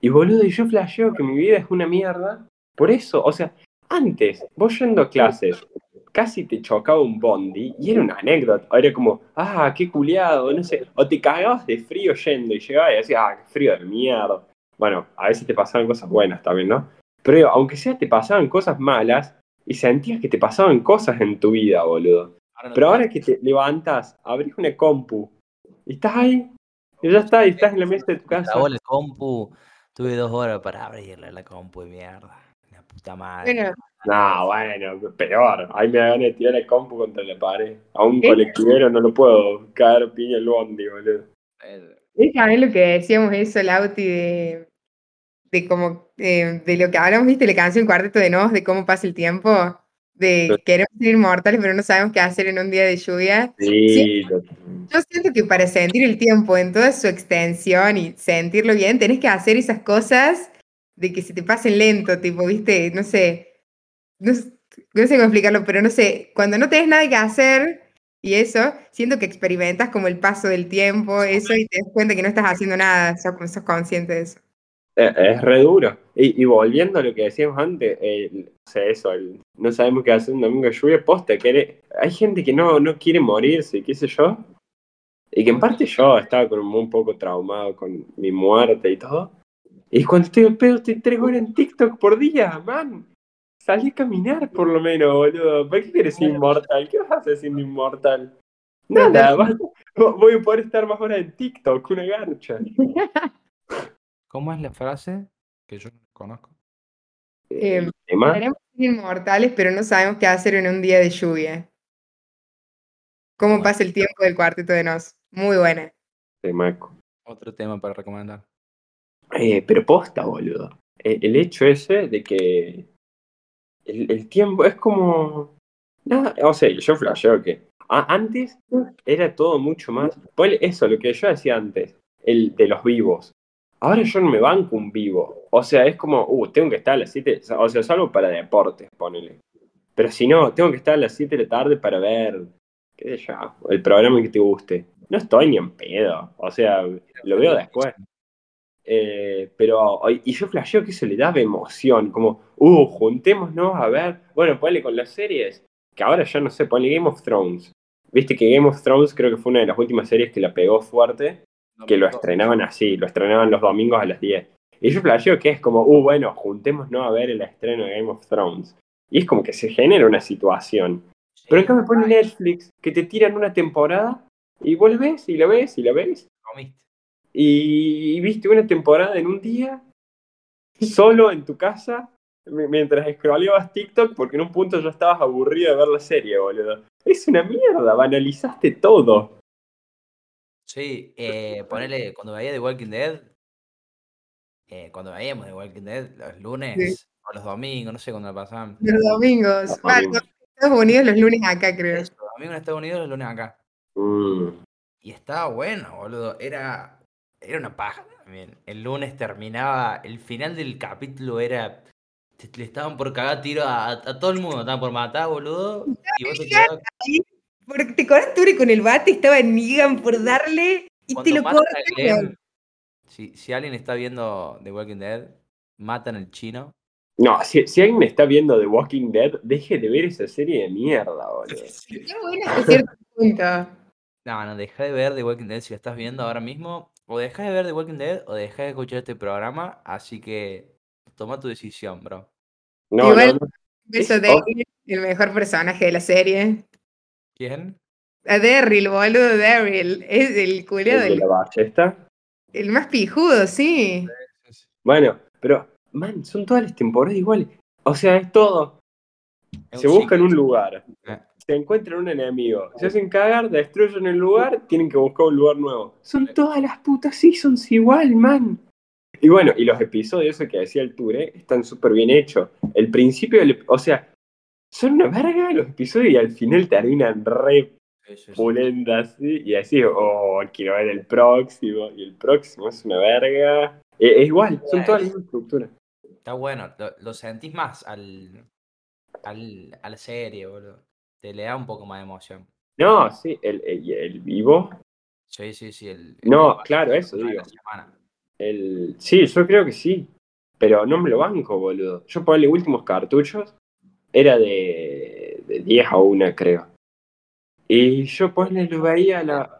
Y boludo, y yo flasheo que mi vida es una mierda. Por eso, o sea, antes, vos yendo a clases, casi te chocaba un bondi y era una anécdota. Era como, ah, qué culiado, no sé. O te cagabas de frío yendo y llegabas y decías, ah, qué frío de mierda. Bueno, a veces te pasaban cosas buenas también, ¿no? Pero aunque sea te pasaban cosas malas y sentías que te pasaban cosas en tu vida, boludo. Ahora no Pero te- ahora que te levantas, abrís una compu y estás ahí, y ya está, y estás en la mesa de tu casa. trabó la compu. Tuve dos horas para abrirle la compu de mierda. La puta madre. Bueno, No, bueno, peor. Ahí me de tirar la compu contra la pared. A un ¿Qué? colectivero no lo puedo caer piña el bondi, boludo. Es también lo que decíamos eso, Lauti, de, de como, eh, de lo que hablamos, viste, la canción Cuarteto de Nos, de cómo pasa el tiempo, de Sí. queremos ser inmortales, pero no sabemos qué hacer en un día de lluvia. Sí, Yo siento que para sentir el tiempo en toda su extensión y sentirlo bien, tenés que hacer esas cosas de que se te pasen lento, tipo, viste, no sé, no, no sé cómo explicarlo, pero no sé, cuando no tenés nada que hacer y eso, siento que experimentas como el paso del tiempo, eso, y te das cuenta que no estás haciendo nada, sos, sos consciente de eso. Eh, Es re duro. Y, y volviendo a lo que decíamos antes, el- sea, eso, el- no sabemos qué hacer un domingo de lluvia, posta, quiere, hay gente que no, no quiere morirse, qué sé yo. Y que en parte yo estaba como un poco traumado con mi muerte y todo. Y cuando estoy en pedo, estoy tres horas en TikTok por día, man. Salí a caminar por lo menos, boludo. ¿Para qué quieres ser inmortal? ¿Qué vas a hacer siendo inmortal? Nada, vas- voy a poder estar más horas en TikTok, una garcha. ¿Cómo es la frase? Que yo no conozco. Eh, ¿Tema? Queremos ser inmortales, pero no sabemos qué hacer en un día de lluvia. ¿Cómo pasa el tiempo del cuarteto de Nos? Muy buena. Temaco. Otro tema para recomendar. Eh, pero posta, boludo. El, el hecho ese de que el, el tiempo es como. Nada, o sea, yo flasheo que a- antes era todo mucho más. Eso, lo que yo decía antes, el de los vivos. Ahora yo no me banco un vivo. O sea, es como, uh, tengo que estar a las 7, o sea, salvo para deportes, ponele. Pero si no, tengo que estar a las 7 de la tarde para ver, qué sé yo, el programa que te guste. No estoy ni en pedo. O sea, lo veo después. Eh, pero, y yo flasheo que eso le daba emoción, como, uh, juntémonos a ver, bueno, ponle con las series, que ahora ya no sé, ponle Game of Thrones. Viste que Game of Thrones creo que fue una de las últimas series que la pegó fuerte, que lo estrenaban así, lo estrenaban los domingos a las 10. Y yo flasheo que es como, uh, bueno, juntémonos a ver el estreno de Game of Thrones. Y es como que se genera una situación. Pero en cambio pone Netflix, que te tiran una temporada, y vos la ves, y la ves, y la ves. Y viste una temporada en un día, solo en tu casa, mientras scrolleabas TikTok, porque en un punto ya estabas aburrido de ver la serie, boludo. Es una mierda, banalizaste todo. Sí, eh, ponele, cuando veía The Walking Dead, eh, cuando veíamos The Walking Dead, los lunes o los domingos, no sé cuándo la pasaban. Los domingos. en Estados Unidos los lunes acá, creo. Eso, los domingos en Estados Unidos, los lunes acá. Mm. Y estaba bueno, boludo. Era, era una paja también. El lunes terminaba, el final del capítulo era le estaban por cagar tiro a, todo el mundo, estaban por matar, boludo. Y vos te quedabas... Porque te tú con el bate, estaba en Negan por darle y te lo cortan. Si, si alguien está viendo The Walking Dead, matan al chino. No, si, si, alguien está viendo The Walking Dead, deje de ver esa serie de mierda, boludo. Qué buena hasta cierto punto. No, no, deja de ver The Walking Dead si lo estás viendo ahora mismo. O deja de ver The Walking Dead o deja de escuchar este programa. Así que toma tu decisión, bro. No, Igual, no, beso de el mejor personaje de la serie. ¿Quién? A Daryl, boludo, Daryl. Es el culeo ¿El de la ballesta? El más pijudo, sí. Bueno, pero, man, son todas las temporadas iguales. O sea, es todo. Se buscan un lugar. Eh. Se encuentran un enemigo. Se hacen cagar, destruyen el lugar, tienen que buscar un lugar nuevo. Son todas las putas seasons igual, man. Y bueno, y los episodios, que decía el Ture, están súper bien hechos. El principio, o sea, son una verga los episodios y al final terminan re pulentas, y así, oh, quiero ver el próximo, y el próximo es una verga. E, es igual, son todas las mismas estructuras. Está bueno, lo, sentís más al, al, a la serie, boludo. Te le da un poco más de emoción. No, sí, el, el, vivo. Sí, sí, sí. El, no, claro, eso digo. El... Sí, yo creo que sí. Pero no me lo banco, boludo. Yo ponle últimos cartuchos. Era de, de 10 a 1, creo. Y yo ponle lo veía a la.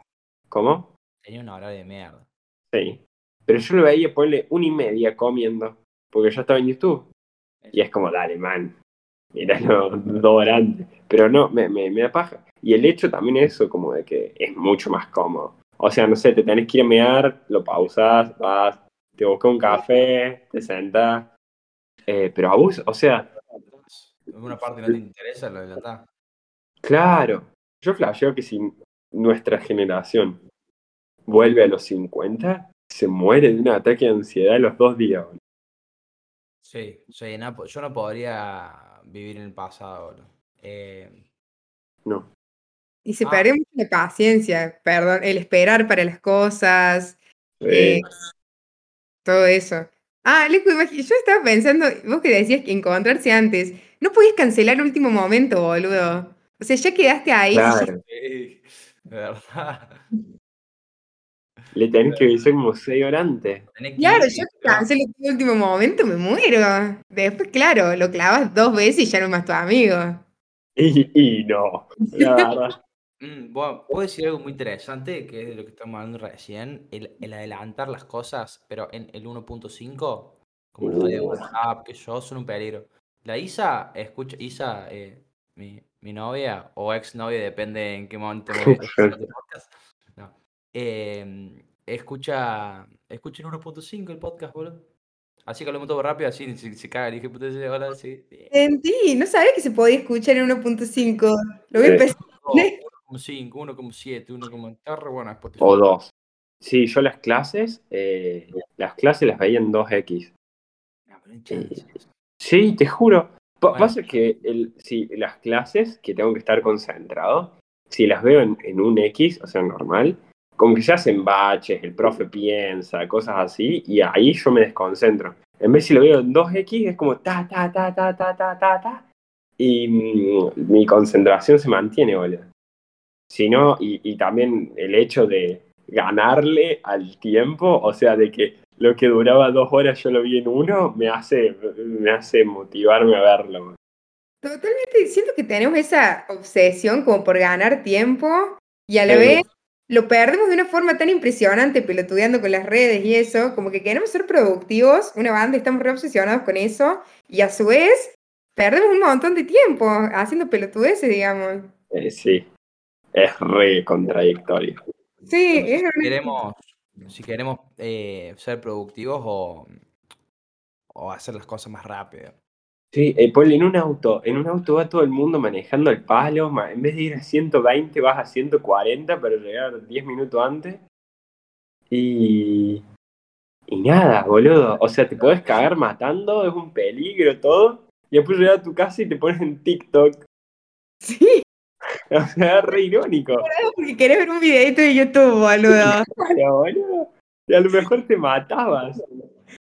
¿Cómo? Tenía una hora de mierda. Sí. Pero yo lo veía ponle una y media comiendo. Porque yo estaba en YouTube. Y es como, dale, man. Míralo dos antes. Pero no, me, me, me da paja. Y el hecho también es eso, como de que es mucho más cómodo. O sea, no sé, te tenés que ir a mear, lo pausas, vas, te buscas un café, te sentas. Eh, pero a vos, o sea. ¿Alguna parte no te interesa lo de la Claro. Yo flasheo que si nuestra generación vuelve a los 50, se muere de un ataque de ansiedad en los dos días. Sí, sí yo no podría vivir en el pasado. Eh, no. Y se ah. mucho la paciencia, perdón, el esperar para las cosas, eh, todo eso. Ah, yo estaba pensando, vos que decías que encontrarse antes, no podías cancelar el último momento, boludo. O sea, ya quedaste ahí. Claro. verdad. Le tenés que avisar como seis horas antes. Claro, yo cancelo el último momento, me muero. Después, claro, lo clavas dos veces y ya no es más tu amigo. Y, y no, la verdad. Mm, bueno, puedo decir algo muy interesante, que es de lo que estamos hablando recién, el, el adelantar las cosas, pero en el 1.5, como lo de. WhatsApp, que yo, son un peligro. La Isa, escucha, Isa, eh, mi, mi novia o ex novia, depende en qué momento me este podcast. No. Eh, escucha, escucha el 1.5 el podcast, boludo. Así que hablamos todo rápido, así se, se caga. dije, puta, hola, sí. Entendí, no sabía que se podía escuchar en 1.5. Lo voy a empezar. 1,5, 1,7, 1,4, bueno, O 2. Sí, yo las clases, eh, las clases las veía en 2X. Ah, eh, Sí, te juro. P bueno. Pasa es que si las clases que tengo que estar concentrado, si las veo en, un X, o sea, normal, como que se hacen baches, el profe piensa, cosas así, y ahí yo me desconcentro. En vez si lo veo en 2X, es como ta, ta, ta, ta, ta, ta, ta, ta. Y mm, mi, concentración se mantiene, boludo. Si no, y también el hecho de ganarle al tiempo, o sea, de que lo que duraba dos horas yo lo vi en uno, me hace, me hace motivarme a verlo. Totalmente, siento que tenemos esa obsesión como por ganar tiempo y a la Sí. vez lo perdemos de una forma tan impresionante pelotudeando con las redes y eso, como que queremos ser productivos, una banda, estamos re obsesionados con eso y a su vez perdemos un montón de tiempo haciendo pelotudeces, digamos. Eh, sí, es re contradictorio. Sí, es queremos, si queremos eh, ser productivos o, o hacer las cosas más rápido. Sí, eh, ponle en un auto, en un auto va todo el mundo manejando el palo, ma- en vez de ir a 120 vas a 140 para llegar 10 minutos antes. Y... Y nada, boludo, o sea, te podés cagar matando, es un peligro todo, y después llegas a tu casa y te pones en TikTok, Sí, o sea, es re irónico. porque querés ver un videito de YouTube, boludo. Claro, boludo. Y a lo mejor te matabas.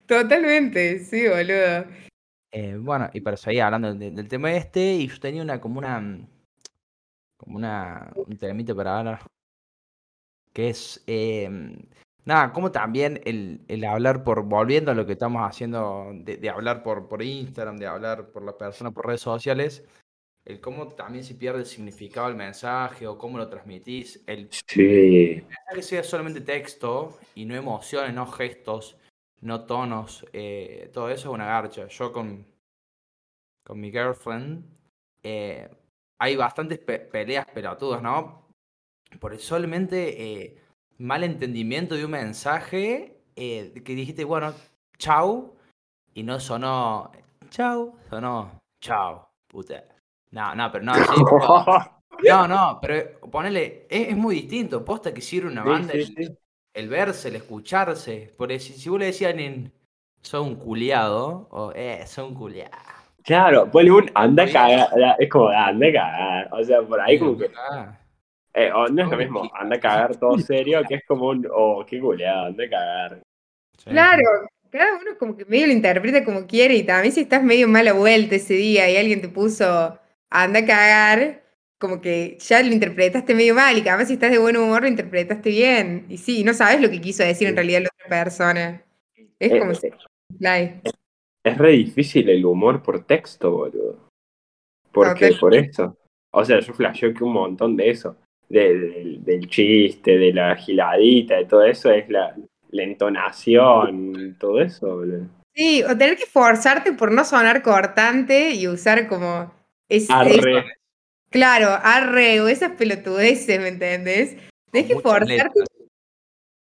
Totalmente, sí, boludo. Eh, bueno, y para seguir hablando de- del tema este, y yo tenía una como una como una un temita para hablar que es eh, nada, como también el, el hablar por, volviendo a lo que estamos haciendo, de, de hablar por, por Instagram, de hablar por la persona por redes sociales, el cómo también se pierde el significado del mensaje o cómo lo transmitís, el Sí, que sea solamente texto y no emociones, no gestos, no tonos, eh, todo eso es una garcha. Yo con, con mi girlfriend eh, hay bastantes pe- peleas pelotudas, ¿no? Por solamente eh, mal entendimiento de un mensaje que dijiste, bueno, chau, y no sonó chau, sonó chau, puta. No, no, pero no, sí, no, no, pero ponele, es, es muy distinto. Posta que sirve una banda sí, el, sí. el verse, el escucharse. Porque si, si vos le alguien, sos un culiado, o eh, sos un culiado. Claro, ponle un anda cagar, es como anda a cagar, o sea, por ahí como que, Ah, eh, o no es lo mismo, anda a cagar todo serio, que es como un, oh, qué culeado, anda a cagar. sí. Claro, cada uno como que medio lo interpreta como quiere y también si estás medio mala vuelta ese día y alguien te puso anda a cagar, como que ya lo interpretaste medio mal y cada vez si estás de buen humor lo interpretaste bien. Y sí, no sabes lo que quiso decir en realidad la otra persona. Es Eh, como se... like. Es re difícil el humor por texto, boludo. Porque Total. por eso. O sea, yo flasheo que un montón de eso. de- del, del chiste, de la giladita, de todo eso, es la, la entonación, todo eso, boludo. Sí, o tener que forzarte por no sonar cortante y usar como... Es, es- Arre. claro, arre o esas pelotudeces, ¿me entendés? Tienes que forzarte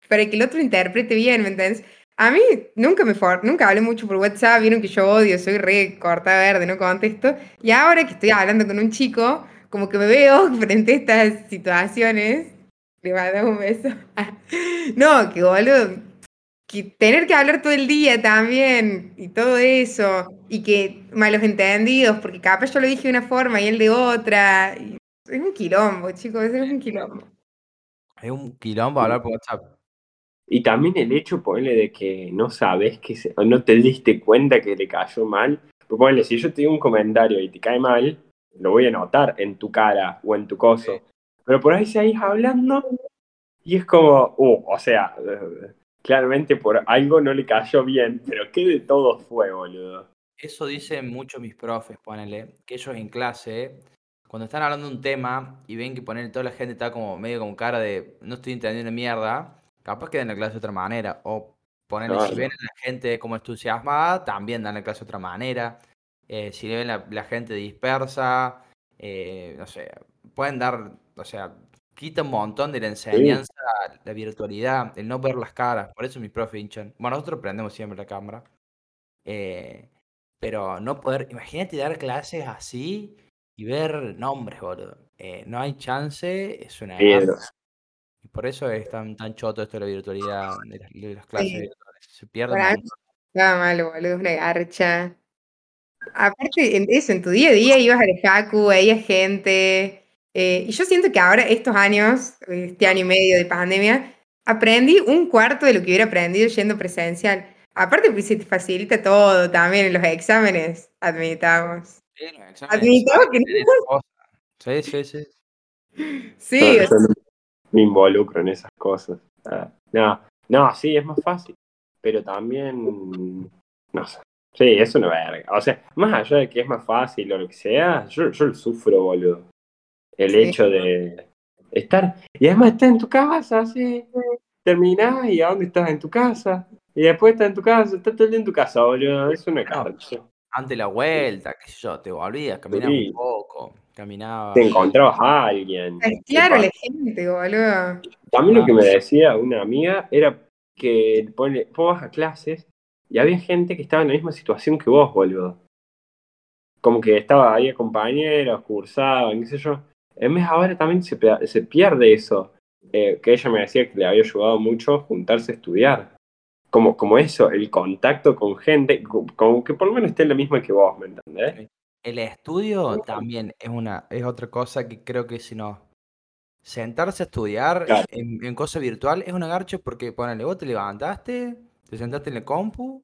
para que el otro interprete bien, ¿me entendés? A mí nunca me for nunca hablé mucho por WhatsApp, vieron que yo odio, soy re corta verde, no contesto. Y ahora que estoy hablando con un chico, como que me veo frente a estas situaciones. Le mando un beso. No, que boludo. Que tener que hablar todo el día también y todo eso. Y que malos entendidos, porque capaz yo lo dije de una forma y él de otra. y es un quilombo, chicos, es un quilombo. Es un quilombo hablar por WhatsApp. Y también el hecho, ponle, de que no sabes que se, o no te diste cuenta que le cayó mal. Pues ponle, si yo te digo un comentario y te cae mal, lo voy a notar en tu cara o en tu coso. Pero por ahí seguís hablando y es como, uh, o sea, claramente por algo no le cayó bien, pero ¿qué de todo fue, boludo? Eso dicen muchos mis profes, ponele, que ellos en clase, cuando están hablando de un tema y ven que ponele, toda la gente está como medio con cara de no estoy entendiendo mierda, capaz que dan la clase de otra manera. O ponele, si ven a la gente como entusiasmada, también dan la clase de otra manera. Eh, si ven la, la gente dispersa, eh, no sé, pueden dar, o sea, quita un montón de la enseñanza la virtualidad, el no ver las caras. Por eso mis profes hinchan. Bueno, nosotros prendemos siempre la cámara. Eh, pero no poder, imagínate dar clases así y ver nombres, boludo. Eh, no hay chance, es una. Y por eso es tan, tan choto esto de la virtualidad, de las, de las clases Sí. virtuales. Se pierde. Estaba malo, boludo, es una garcha. Aparte, en eso, en tu día a día ibas a la Jacu, veías gente, Eh, y yo siento que ahora, estos años, este año y medio de pandemia, aprendí un cuarto de lo que hubiera aprendido yendo presencial. Aparte, pues se te facilita todo también en los exámenes, admitamos. Sí, los exámenes Admitamos que. Sí, sí, sí. Sí, o sea, me involucro en esas cosas. Ah, No, no, sí, es más fácil. Pero también, no sé. Sí, es una verga. O sea, más allá de que es más fácil o lo que sea, yo, yo lo sufro, boludo. El Sí. hecho de estar. Y además estar en tu casa, así. Terminás y a dónde estás en tu casa. Y después estás en tu casa, estás todo el día en tu casa, boludo. Es una No. carcha. Antes la vuelta, qué sé yo, te volvías, caminabas Sí. un poco, caminabas. Te encontrabas a alguien. es claro la gente, boludo. También lo Ah. que me decía una amiga era que ponle, vos vas a clases y había gente que estaba en la misma situación que vos, boludo. Como que estaba ahí compañeros, cursaban, qué sé yo. En vez ahora también se, se pierde eso. eh, que ella me decía que le había ayudado mucho juntarse a estudiar. Como, como eso, el contacto con gente, co- como que por lo menos esté en la misma que vos, ¿me entendés? El estudio también es una, es otra cosa que creo que si no. Sentarse a estudiar Claro. en, en cosa virtual es una garcha porque, ponele, vos te levantaste, te sentaste en la compu,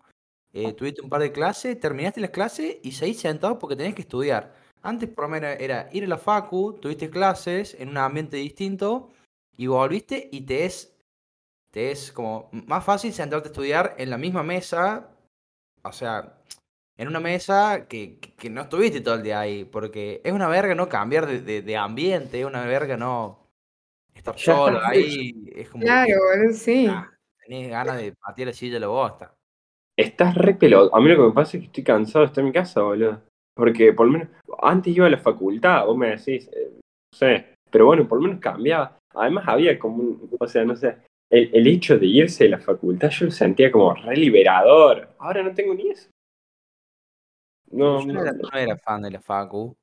eh, tuviste un par de clases, terminaste las clases y seguís sentado porque tenés que estudiar. Antes por lo menos era ir a la facu, tuviste clases en un ambiente distinto y volviste y te es, te es como más fácil sentarte a estudiar en la misma mesa, o sea, en una mesa que, que- que no estuviste todo el día ahí, porque es una verga no cambiar de, de- de ambiente, es una verga no estar Ya solo ahí, es como que Claro, boludo, sí. ah, tenés ganas de patear la silla de la bosta. Estás re pelado. A mí lo que me pasa es que estoy cansado de estar en mi casa, boludo. Porque por lo menos, antes iba a la facultad, vos me decís, eh, no sé, pero bueno, por lo menos cambiaba. Además había como un, o sea, no sé, el, el hecho de irse de la facultad yo lo sentía como re liberador. Ahora no tengo ni eso. No, Yo no era, no era fan de la facu,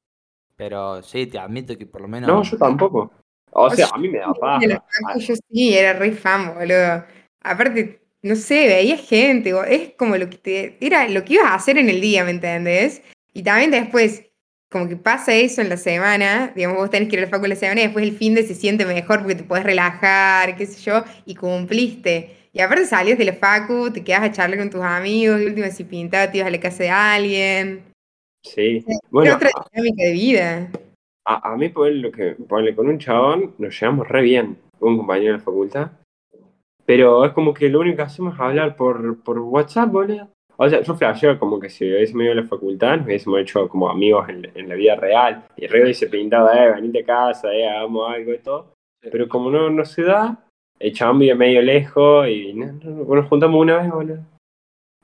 pero sí, te admito que por lo menos... no, yo tampoco. O sea, a mí me da facu yo sí, era re fan, boludo. Aparte, no sé, veía gente, es como lo que te, era lo que ibas a hacer en el día, ¿me entendés? Y también después, como que pasa eso en la semana, digamos, vos tenés que ir a la facu la semana y después el fin de se siente mejor porque te podés relajar, qué sé yo, y cumpliste. Y aparte salías de la facu, te quedas a charlar con tus amigos, y última si pintaba te ibas a la casa de alguien. Sí. Era Bueno, otra dinámica de vida. A, a mí, por lo que ponle con un chabón, nos llevamos re bien, un compañero de la facultad. Pero es como que lo único que hacemos es hablar por, por WhatsApp, boludo. O sea, yo flasheo como que si hubiésemos ido a la facultad, nos hubiésemos hecho como amigos en, en la vida real. Y re hubiese pintado, eh, venite a casa, eh, hagamos algo y todo. Pero como no, no se da, el chabón vive medio lejos y no, no, nos juntamos una vez, boludo.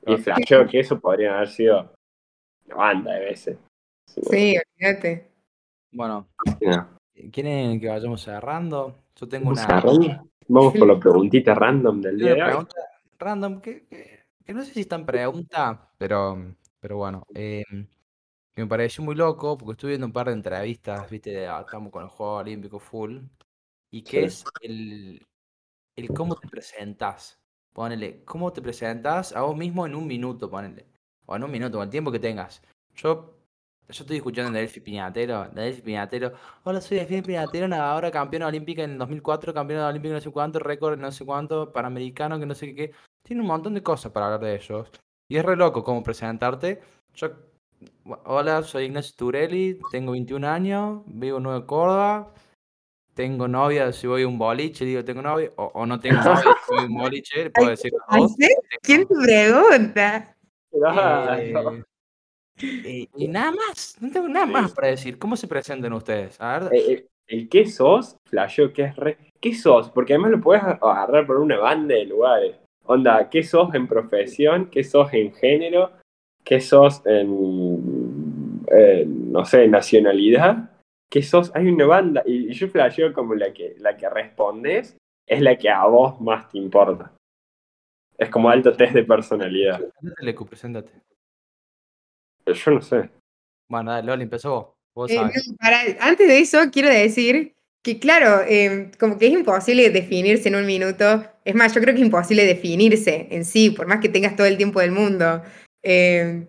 Y flasheo que eso podría haber sido una banda de veces. Sí, olvídate. Bueno, No. ¿quieren que vayamos cerrando? Yo tengo una, cerrando. Vamos por la preguntita random del día de hoy. pregunta random que, que- que no sé si es tan pregunta, pero, pero bueno, eh, que me pareció muy loco porque estuve viendo un par de entrevistas, viste, de, ah, estamos con el Juego Olímpico full, y que Sí. es el, el cómo te presentas. Ponele, cómo te presentas a vos mismo en un minuto, ponele. O en un minuto, o el tiempo que tengas. Yo, yo estoy escuchando a Delphi Piñatero, Delphi Piñatero. Hola, soy Delphi Piñatero, nadadora campeona olímpica en el 2004, campeona olímpica no sé cuánto, récord no sé cuánto, panamericano, que no sé qué. Tiene un montón de cosas para hablar de ellos. Y es re loco cómo presentarte. Yo, hola, soy Ignacio Turelli, tengo 21 años, vivo en Nueva Córdoba, tengo novia, si voy a un boliche, digo tengo novia, o, o no tengo novia, si voy a un boliche, puedo decir. ¿Hace? ¿Quién te pregunta? Eh, eh, y nada más, no tengo nada más para decir. ¿Cómo se presentan ustedes? A ver, eh, el qué sos, flasheo que es re. ¿Qué sos? Porque además lo puedes agarrar por una banda de lugares. Onda, ¿qué sos en profesión? ¿Qué sos en género? ¿Qué sos en, en, no sé, nacionalidad? ¿Qué sos? Hay una banda. Y, y yo flasheo como la que, la que respondes es la que a vos más te importa. Es como alto test de personalidad. preséntate, Lecu, preséntate. Yo no sé. Bueno, dale, Loli, empezó vos. Vos Eh, sabés. no, para- antes de eso, quiero decir que, claro, eh, como que es imposible definirse en un minuto. Es más, yo creo que es imposible definirse en sí, por más que tengas todo el tiempo del mundo. Eh,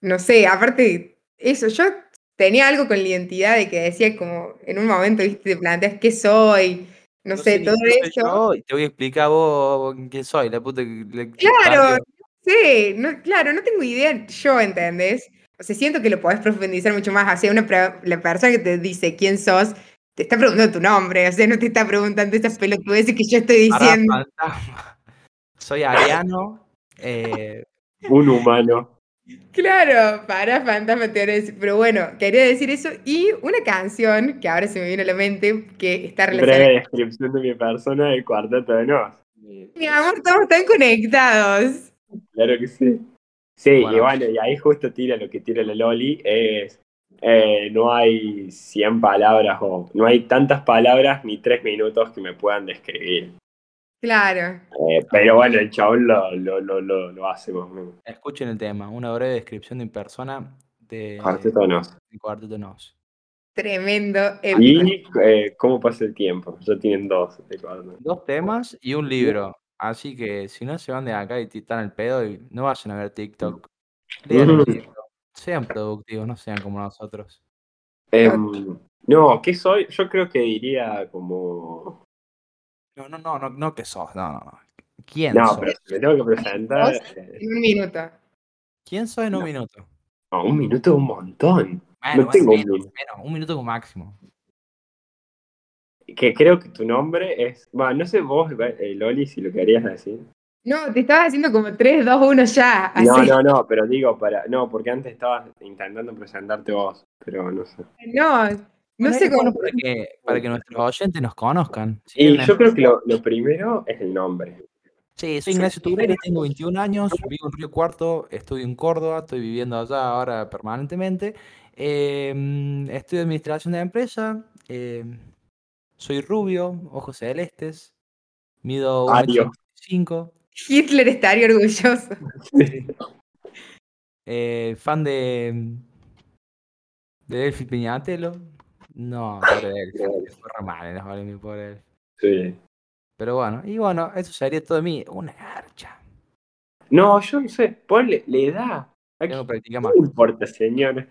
no sé, aparte, eso, yo tenía algo con la identidad de que decía como, en un momento, viste, te planteas qué soy, no, sé, todo eso. y te voy a explicar a vos quién soy, la puta que que Claro, sí, no, claro, no tengo idea yo, ¿entendés? O sea, siento que lo podés profundizar mucho más. O sea, una la persona que te dice quién sos, te está preguntando tu nombre, o sea, no te está preguntando esas pelotudeces que yo estoy diciendo. fantasma. Soy ariano. eh, Un humano. Claro, para fantasma te voy a decir. Pero bueno, quería decir eso. Y una canción que ahora se me viene a la mente, que está relacionada. Breve descripción de mi persona del cuarteto de Nos. Mi amor, todos están conectados. Claro que sí. Sí, y Bueno. bueno, y ahí justo tira lo que tira la Loli, es eh, no hay 100 palabras o no hay tantas palabras ni tres minutos que me puedan describir. Claro. Eh, pero bueno, el chabón lo, lo, lo, lo, lo hace más o menos. escuchen el tema, una breve descripción de persona de Cuarteto Nos. de Cuarteto Nos. Tremendo. Y eh, cómo pasa el tiempo. Ya tienen dos de. Dos temas y un libro. Así que si no se van de acá y están al pedo y no vayan a ver TikTok. Lean el libro. Sean productivos, no sean como nosotros. Em, no, ¿qué soy? Yo creo que diría como. No, no, no, no, no que sos, no, no, no. ¿Quién No, sos? pero si me tengo que presentar. ¿Vos? eh, En un minuto. ¿Quién sos en un No. minuto? no, un minuto es un montón. Bueno, No tengo un minuto. menos, un minuto como máximo. Que creo que tu nombre es. Bueno, no sé vos, eh, Loli, si lo querías decir. No, te estabas haciendo como 3, 2, 1 ya. No, así. no, no, pero digo para. No, porque antes estabas intentando presentarte vos, pero no sé. No, no sé cómo. para que, para que nuestros oyentes nos conozcan. Si Y yo creo que lo, lo primero es el nombre. Sí, soy Ignacio Tugreri, tengo 21 años, vivo en Río Cuarto, estudio en Córdoba, estoy viviendo allá ahora permanentemente. Eh, estudio administración de la empresa, eh, soy rubio, ojos celestes, mido Ario. 1,85, Hitler estaría orgulloso. eh, fan de, de Delphi Piñatelo. No, pobre Delphi, fue re mal en las Olimpiadas, pobre Delphi. Sí. Pero bueno, y bueno, eso sería todo de mí, una garcha. No, yo no sé, ponle, le da. ¿A Tengo que qué practicar más. le importa, señor?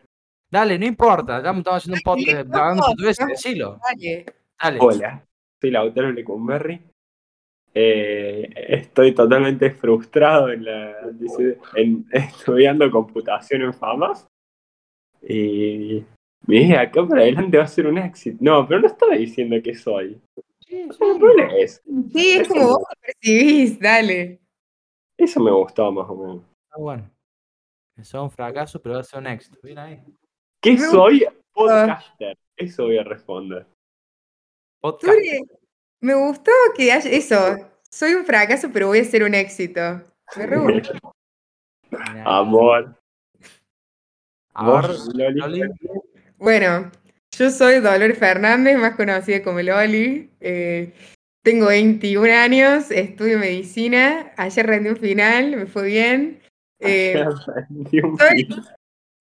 Dale, no importa, ya me estamos haciendo un podcast no hablando importa. portugués, decilo. Dale. Dale. Hola, soy Lautaro Lecumberri. Eh, estoy totalmente frustrado en la, en, estudiando computación en FAMAS. Y mira, acá para adelante va a ser un éxito. No, pero no estaba diciendo que soy. Sí, eso. Sí, es como vos lo percibís, dale. Eso me gustó más o menos. Está bueno. Eso es un fracaso, pero va a ser un éxito. Bien ahí. ¿Qué soy? Podcaster. Eso voy a responder. Podcast. Me gustó que haya eso. Soy un fracaso, pero voy a ser un éxito. Me re gustó. Amor. A ver, ¿Vos, Loli? Loli. Bueno, yo soy Dolores Fernández, más conocida como Loli. Eh, tengo 21 años, estudio medicina. Ayer rendí un final, me fue bien. Eh, soy-.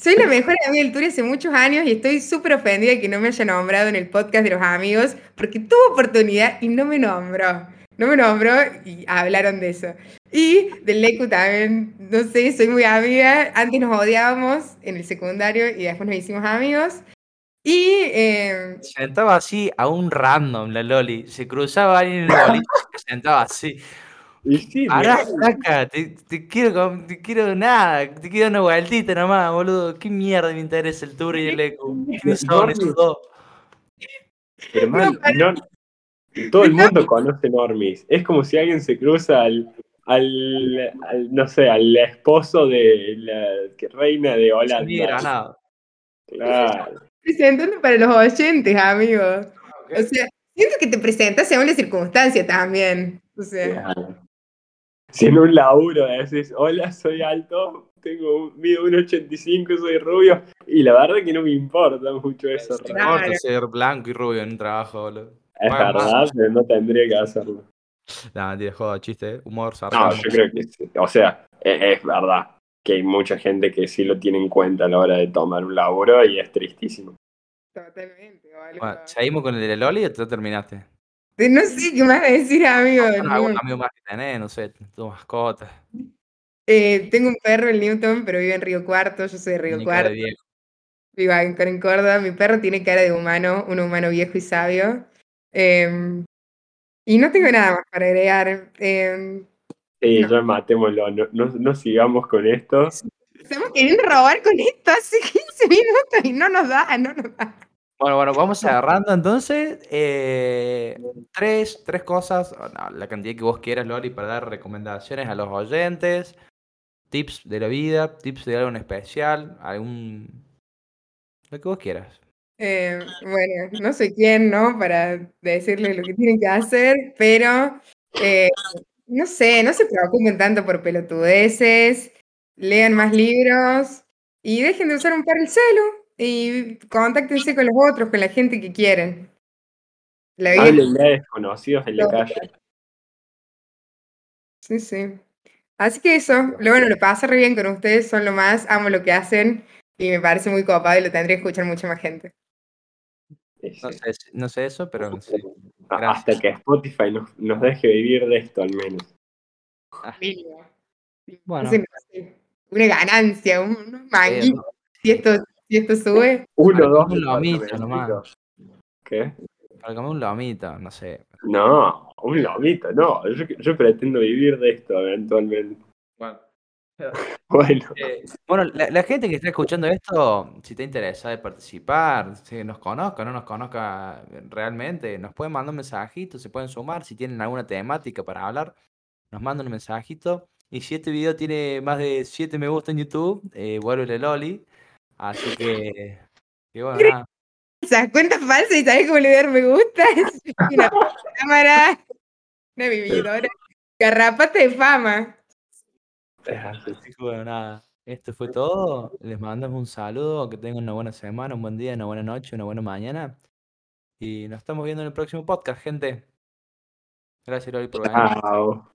Soy la mejor amiga del Turi hace muchos años y estoy súper ofendida de que no me haya nombrado en el podcast de los amigos porque tuvo oportunidad y no me nombró. No me nombró y hablaron de eso. Y del Lecu también, no sé, soy muy amiga. Antes nos odiábamos en el secundario y después nos hicimos amigos. Y eh, Se sentaba así a un random, la Loli. Se cruzaba alguien en el y se sentaba así. Y sí, Pará, mirá, saca, te, te quiero, te quiero nada, te quiero una vueltita nomás, boludo. ¿Qué mierda me interesa el tour y el eco? ¿Quiénes son esos dos? mal, No, todo el mundo conoce Normis. Es como si alguien se cruza al, al, al, no sé, al esposo de la reina de Holanda. Claro. presentando para los oyentes, amigos. O sea, siento que te presentas según la circunstancia también. O sea, claro. Si en un laburo decís, hola, soy alto, tengo un- mido 1,85, soy rubio, y la verdad que no me importa mucho eso. No importa ser blanco y rubio en un trabajo, boludo. Es verdad, pero no tendría que hacerlo. Nah, mentira, joda, chiste, ¿eh? humor, No, sarcasmo. yo creo que sí. O sea, e- es, verdad que hay mucha gente que sí lo tiene en cuenta a la hora de tomar un laburo y es tristísimo. totalmente, boludo. Bueno, ¿seguimos con el de la Loli o ya terminaste? No sé qué más decir, amigo. ¿Algún no. amigo más que tenés? No sé, tu mascota. Eh, tengo un perro, el Newton, pero vive en Río Cuarto. Yo soy de Río ni cara de Cuarto. viejo. vivo en Córdoba. Mi perro tiene cara de humano, un humano viejo y sabio. Em, y no tengo nada más para agregar. Em, Sí, No. ya matémoslo, no, no, no sigamos con esto. estamos queriendo robar con esto hace 15 minutos y no nos da, no nos da. Bueno, bueno, vamos cerrando entonces. eh, tres, tres cosas, no, la cantidad que vos quieras, Lori, para dar recomendaciones a los oyentes, tips de la vida, tips de algo en especial, algún... Lo que vos quieras. Eh, bueno, no sé quién, ¿no? Para decirles lo que tienen que hacer, pero eh, no sé, no se preocupen tanto por pelotudeces, lean más libros y dejen de usar un par el celu y contáctense con los otros, con la gente que quieren. La vida, Háblenle a desconocidos en la calle. sí, sí. Así que eso, lo bueno, lo paso re bien con ustedes, son lo más, amo lo que hacen y me parece muy copado y lo tendría que escuchar mucha más gente. No sé, no sé eso, pero. A- gracias. Hasta que Spotify nos, nos deje vivir de esto al menos. Mínimo. Bueno, no sé, una ganancia, un, unos manguitos, si, esto, si esto sube. Uno, dos un lomito departamentitos. ¿Qué? para comer un lomito, no sé. No, un lomito, no. Yo, yo pretendo vivir de esto eventualmente. Bueno. Bueno, Eh, bueno, la, la gente que está escuchando esto, si te interesa de participar, si nos conozca, no nos conozca realmente, nos pueden mandar un mensajito, se pueden sumar, si tienen alguna temática para hablar, nos mandan un mensajito. Y si este video tiene más de 7 me gusta en YouTube, eh, vuelve Loli. Así que, que bueno, nada. Esas cuentas falsas y sabes cómo le dar me gusta. Una cámara, una vividora, garrapata de fama. es así. Que bueno, nada. Esto fue todo. Les mandamos un saludo, que tengan una buena semana, un buen día, una buena noche, una buena mañana. Y nos estamos viendo en el próximo podcast, gente. Gracias, Loli, por venir. Chao.